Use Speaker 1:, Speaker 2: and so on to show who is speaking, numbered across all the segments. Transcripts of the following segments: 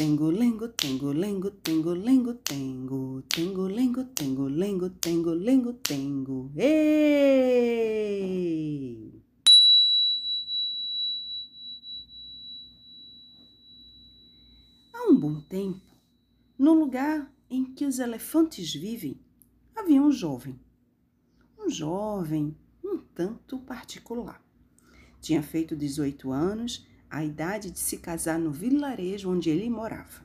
Speaker 1: Tengo, lengo, tengo, lengo, tengo, lengo, tengo. Tengo, lengo, tengo, lengo, tengo, lengo, tengo. Ei! Há um bom tempo, no lugar em que os elefantes vivem, havia um jovem. Um jovem um tanto particular. Tinha feito 18 anos a idade de se casar no vilarejo onde ele morava.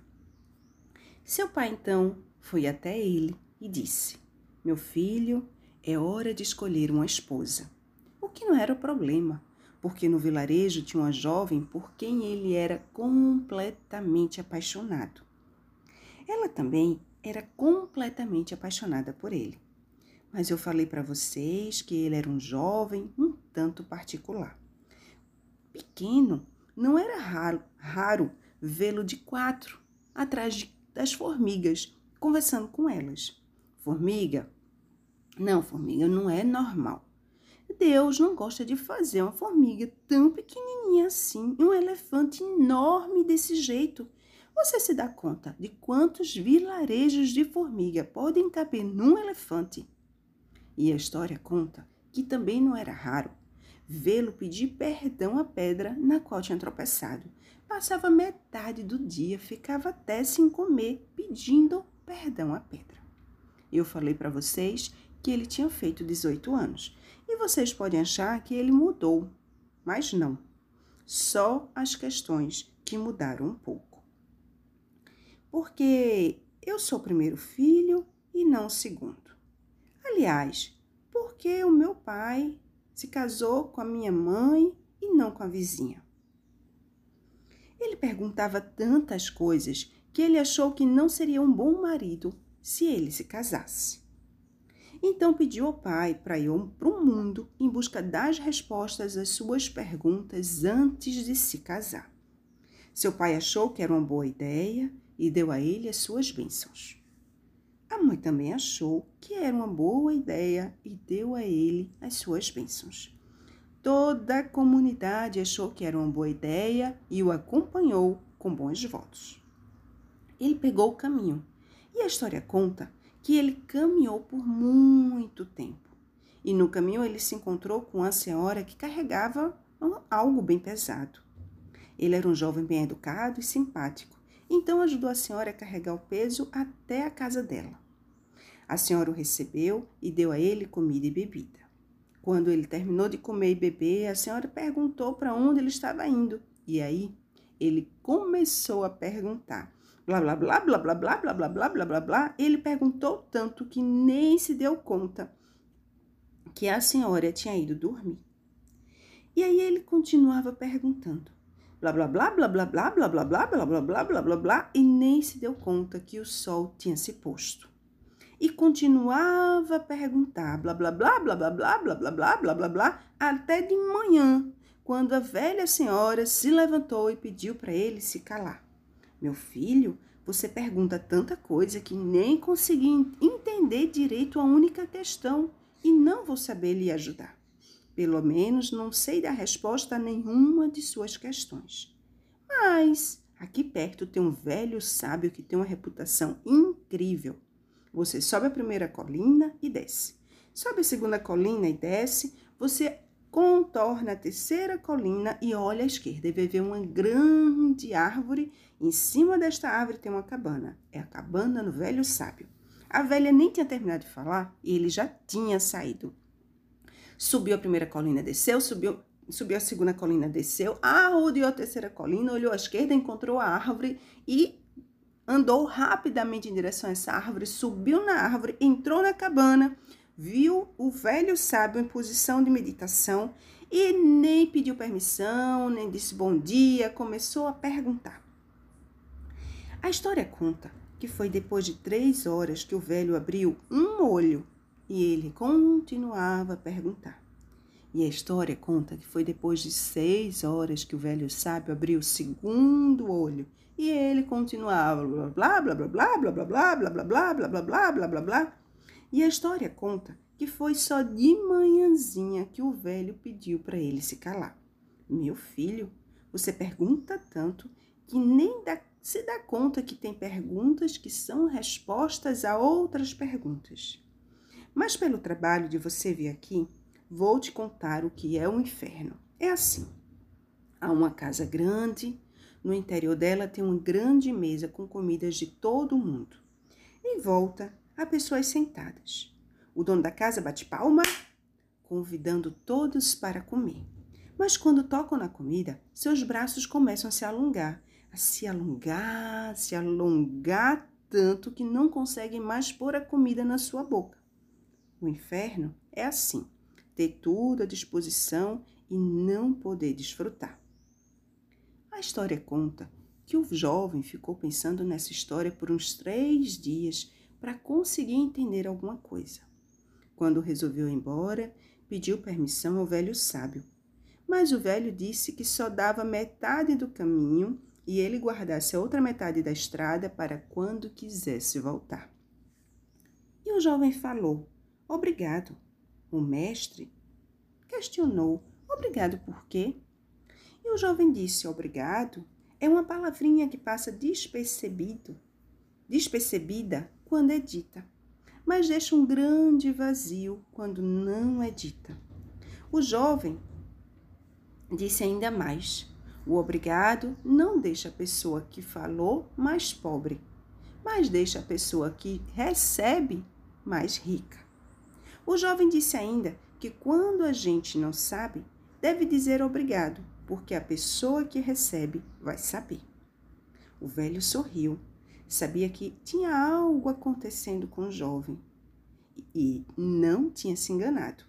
Speaker 1: Seu pai então foi até ele e disse: Meu filho, é hora de escolher uma esposa. O que não era o problema, porque no vilarejo tinha uma jovem por quem ele era completamente apaixonado. Ela também era completamente apaixonada por ele. Mas eu falei para vocês que ele era um jovem um tanto particular. Pequeno não era raro, raro vê-lo de quatro, atrás de, das formigas, conversando com elas. Formiga? Não, formiga não é normal. Deus não gosta de fazer uma formiga tão pequenininha assim, um elefante enorme desse jeito. Você se dá conta de quantos vilarejos de formiga podem caber num elefante? E a história conta que também não era raro vê-lo pedir perdão à pedra na qual tinha tropeçado. Passava metade do dia, ficava até sem comer, pedindo perdão à pedra. Eu falei para vocês que ele tinha feito 18 anos e vocês podem achar que ele mudou, mas não. Só as questões que mudaram um pouco. Porque eu sou o primeiro filho e não o segundo. Aliás, porque o meu pai se casou com a minha mãe e não com a vizinha. Ele perguntava tantas coisas que ele achou que não seria um bom marido se ele se casasse. Então pediu ao pai para ir para o mundo em busca das respostas às suas perguntas antes de se casar. Seu pai achou que era uma boa ideia e deu a ele as suas bênçãos. A mãe também achou que era uma boa ideia e deu a ele as suas bênçãos. Toda a comunidade achou que era uma boa ideia e o acompanhou com bons votos. Ele pegou o caminho e a história conta que ele caminhou por muito tempo. E no caminho ele se encontrou com uma senhora que carregava algo bem pesado. Ele era um jovem bem educado e simpático então ajudou a senhora a carregar o peso até a casa dela. A senhora o recebeu e deu a ele comida e bebida. Quando ele terminou de comer e beber, a senhora perguntou para onde ele estava indo. E aí ele começou a perguntar. Blá blá blá blá blá blá blá blá blá blá blá blá. Ele perguntou tanto que nem se deu conta que a senhora tinha ido dormir. E aí ele continuava perguntando blá blá blá blá blá blá blá blá blá blá blá blá blá blá blá e nem se deu conta que o sol tinha se posto. E continuava a perguntar blá blá blá blá blá blá blá blá blá blá blá blá até de manhã, quando a velha senhora se levantou e pediu para ele se calar. Meu filho, você pergunta tanta coisa que nem consegui entender direito a única questão e não vou saber lhe ajudar. Pelo menos não sei dar resposta a nenhuma de suas questões. Mas aqui perto tem um velho sábio que tem uma reputação incrível. Você sobe a primeira colina e desce. Sobe a segunda colina e desce. Você contorna a terceira colina e olha à esquerda e ver uma grande árvore. Em cima desta árvore tem uma cabana. É a cabana no velho sábio. A velha nem tinha terminado de falar e ele já tinha saído. Subiu a primeira colina, desceu, subiu, subiu a segunda colina, desceu, arrodeou a terceira colina, olhou à esquerda, encontrou a árvore e andou rapidamente em direção a essa árvore, subiu na árvore, entrou na cabana, viu o velho sábio em posição de meditação e nem pediu permissão, nem disse bom dia, começou a perguntar. A história conta que foi depois de três horas que o velho abriu um olho e ele continuava a perguntar. E a história conta que foi depois de seis horas que o velho sábio abriu o segundo olho e ele continuava blá blá blá blá blá blá blá blá blá blá blá blá blá blá blá blá. E a história conta que foi só de manhãzinha que o velho pediu para ele se calar. Meu filho, você pergunta tanto que nem dá, se dá conta que tem perguntas que são respostas a outras perguntas. Mas pelo trabalho de você vir aqui, vou te contar o que é o inferno. É assim: há uma casa grande, no interior dela tem uma grande mesa com comidas de todo mundo. Em volta, há pessoas sentadas. O dono da casa bate palma, convidando todos para comer. Mas quando tocam na comida, seus braços começam a se alongar, a se alongar, a se alongar tanto que não conseguem mais pôr a comida na sua boca. O inferno é assim: ter tudo à disposição e não poder desfrutar. A história conta que o jovem ficou pensando nessa história por uns três dias para conseguir entender alguma coisa. Quando resolveu ir embora, pediu permissão ao velho sábio. Mas o velho disse que só dava metade do caminho e ele guardasse a outra metade da estrada para quando quisesse voltar. E o jovem falou: Obrigado. O mestre questionou: Obrigado por quê? E o jovem disse: Obrigado é uma palavrinha que passa despercebido, despercebida quando é dita, mas deixa um grande vazio quando não é dita. O jovem disse ainda mais: O obrigado não deixa a pessoa que falou mais pobre, mas deixa a pessoa que recebe mais rica. O jovem disse ainda que quando a gente não sabe, deve dizer obrigado, porque a pessoa que recebe vai saber. O velho sorriu, sabia que tinha algo acontecendo com o jovem e não tinha se enganado.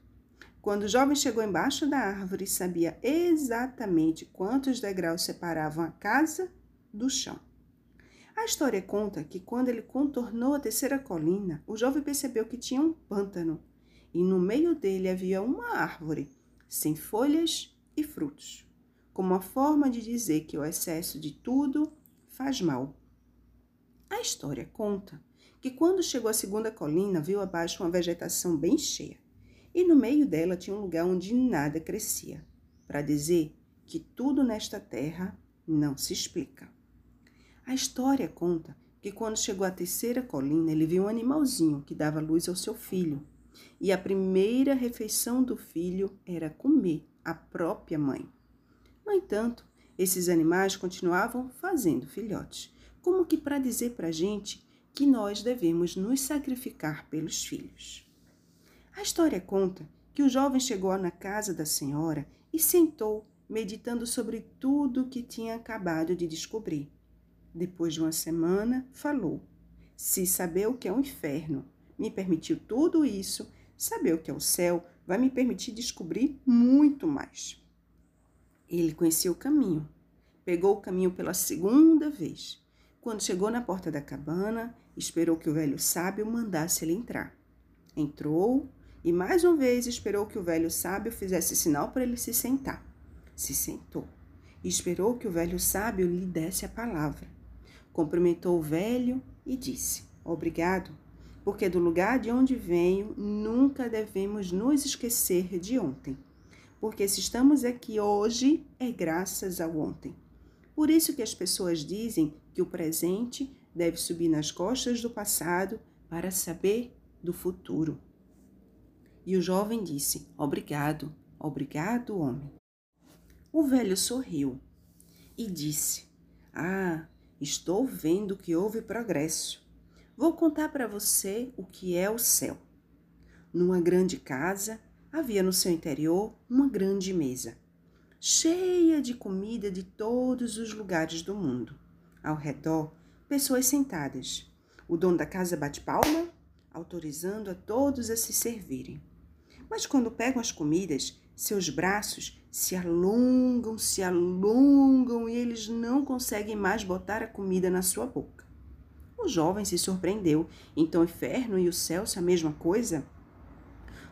Speaker 1: Quando o jovem chegou embaixo da árvore, sabia exatamente quantos degraus separavam a casa do chão. A história conta que quando ele contornou a terceira colina, o jovem percebeu que tinha um pântano e no meio dele havia uma árvore, sem folhas e frutos, como uma forma de dizer que o excesso de tudo faz mal. A história conta que quando chegou à segunda colina, viu abaixo uma vegetação bem cheia, e no meio dela tinha um lugar onde nada crescia, para dizer que tudo nesta terra não se explica. A história conta que quando chegou à terceira colina, ele viu um animalzinho que dava luz ao seu filho e a primeira refeição do filho era comer a própria mãe. No entanto, esses animais continuavam fazendo filhotes, como que para dizer para a gente que nós devemos nos sacrificar pelos filhos. A história conta que o jovem chegou na casa da senhora e sentou, meditando sobre tudo o que tinha acabado de descobrir. Depois de uma semana, falou: Se saber o que é um inferno me permitiu tudo isso, saber o que é o céu vai me permitir descobrir muito mais. Ele conhecia o caminho, pegou o caminho pela segunda vez. Quando chegou na porta da cabana, esperou que o velho sábio mandasse ele entrar. Entrou e mais uma vez esperou que o velho sábio fizesse sinal para ele se sentar. Se sentou e esperou que o velho sábio lhe desse a palavra. Cumprimentou o velho e disse: Obrigado porque do lugar de onde venho nunca devemos nos esquecer de ontem. Porque se estamos aqui hoje é graças ao ontem. Por isso que as pessoas dizem que o presente deve subir nas costas do passado para saber do futuro. E o jovem disse: Obrigado, obrigado, homem. O velho sorriu e disse: Ah, estou vendo que houve progresso. Vou contar para você o que é o céu. Numa grande casa, havia no seu interior uma grande mesa, cheia de comida de todos os lugares do mundo. Ao redor, pessoas sentadas. O dono da casa bate palma, autorizando a todos a se servirem. Mas quando pegam as comidas, seus braços se alongam, se alongam e eles não conseguem mais botar a comida na sua boca. O jovem se surpreendeu. Então o inferno e o céu são a mesma coisa?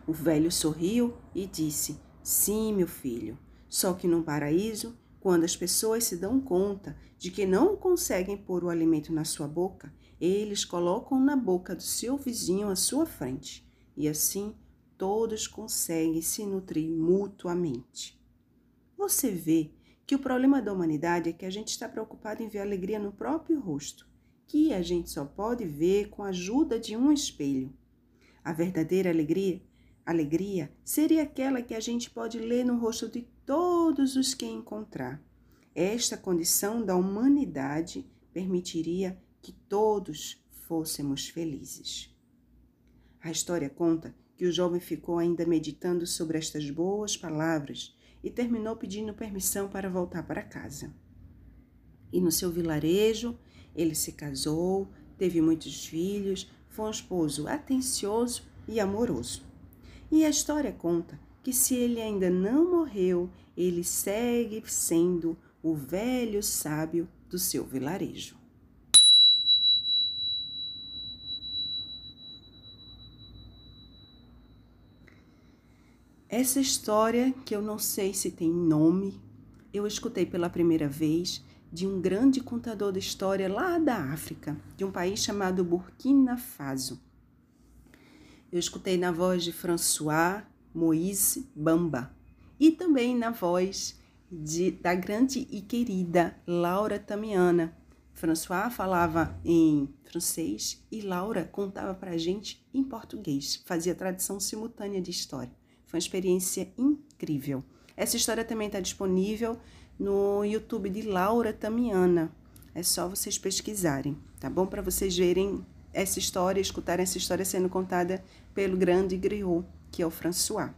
Speaker 1: O velho sorriu e disse: Sim, meu filho, só que no paraíso, quando as pessoas se dão conta de que não conseguem pôr o alimento na sua boca, eles colocam na boca do seu vizinho à sua frente, e assim todos conseguem se nutrir mutuamente. Você vê que o problema da humanidade é que a gente está preocupado em ver alegria no próprio rosto, que a gente só pode ver com a ajuda de um espelho. A verdadeira alegria, alegria seria aquela que a gente pode ler no rosto de todos os que encontrar. Esta condição da humanidade permitiria que todos fôssemos felizes. A história conta que o jovem ficou ainda meditando sobre estas boas palavras e terminou pedindo permissão para voltar para casa. E no seu vilarejo, ele se casou, teve muitos filhos, foi um esposo atencioso e amoroso. E a história conta que se ele ainda não morreu, ele segue sendo o velho sábio do seu vilarejo. Essa história, que eu não sei se tem nome, eu escutei pela primeira vez de um grande contador de história lá da África, de um país chamado Burkina Faso. Eu escutei na voz de François Moïse Bamba e também na voz de, da grande e querida Laura Tamiana. François falava em francês e Laura contava para a gente em português, fazia tradução simultânea de história. Foi uma experiência incrível. Essa história também está disponível no YouTube de Laura Tamiana. É só vocês pesquisarem, tá bom? Para vocês verem essa história, escutarem essa história sendo contada pelo grande griot, que é o François.